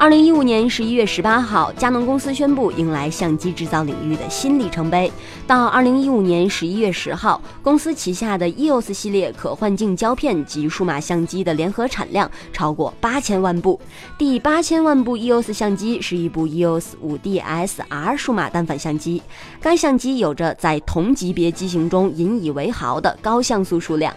二零一五年十一月十八号，佳能公司宣布迎来相机制造领域的新里程碑。到二零一五年十一月十号，公司旗下的 EOS 系列可换镜胶片及数码相机的联合产量超过八千万部。第八千万部 EOS 相机是一部 EOS 5D SR 数码单反相机，该相机有着在同级别机型中引以为豪的高像素数量。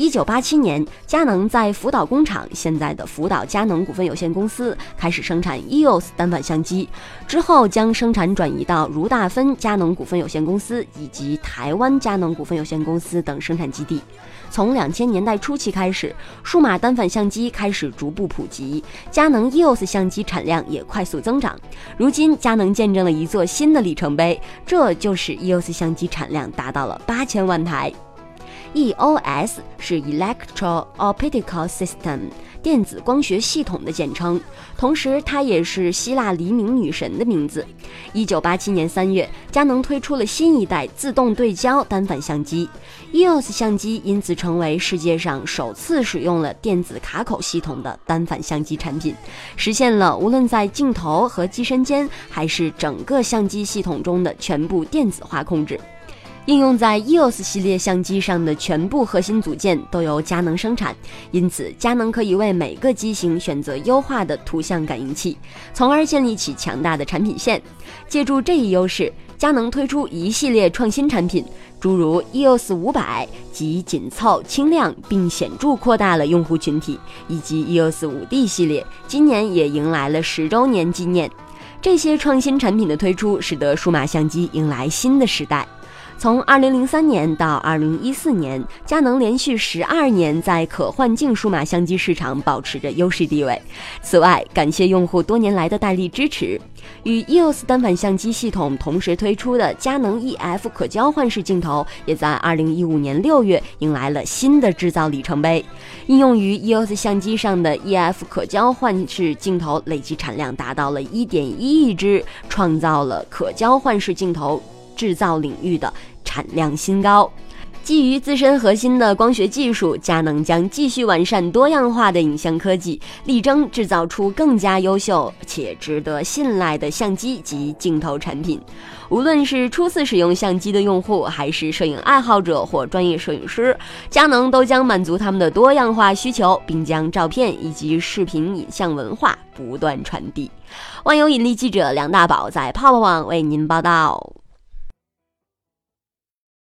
一九八七年，佳能在福岛工厂（现在的福岛佳能股份有限公司）开始生产 EOS 单反相机，之后将生产转移到如大芬佳能股份有限公司以及台湾佳能股份有限公司等生产基地。从两千年代初期开始，数码单反相机开始逐步普及，佳能 EOS 相机产量也快速增长。如今，佳能见证了一座新的里程碑，这就是 EOS 相机产量达到了八千万台。EOS 是 Electro Optical System 电子光学系统的简称，同时它也是希腊黎明女神的名字。一九八七年三月，佳能推出了新一代自动对焦单反相机，EOS 相机因此成为世界上首次使用了电子卡口系统的单反相机产品，实现了无论在镜头和机身间，还是整个相机系统中的全部电子化控制。应用在 EOS 系列相机上的全部核心组件都由佳能生产，因此佳能可以为每个机型选择优化的图像感应器，从而建立起强大的产品线。借助这一优势，佳能推出一系列创新产品，诸如 EOS 500及紧凑、轻量并显著扩大了用户群体，以及 EOS 5D 系列，今年也迎来了十周年纪念。这些创新产品的推出，使得数码相机迎来新的时代。从二零零三年到二零一四年，佳能连续十二年在可换镜数码相机市场保持着优势地位。此外，感谢用户多年来的大力支持，与 EOS 单反相机系统同时推出的佳能 EF 可交换式镜头，也在二零一五年六月迎来了新的制造里程碑。应用于 EOS 相机上的 EF 可交换式镜头累计产量达到了一点一亿只，创造了可交换式镜头制造领域的。产量新高，基于自身核心的光学技术，佳能将继续完善多样化的影像科技，力争制造出更加优秀且值得信赖的相机及镜头产品。无论是初次使用相机的用户，还是摄影爱好者或专业摄影师，佳能都将满足他们的多样化需求，并将照片以及视频影像文化不断传递。万有引力记者梁大宝在泡泡网为您报道。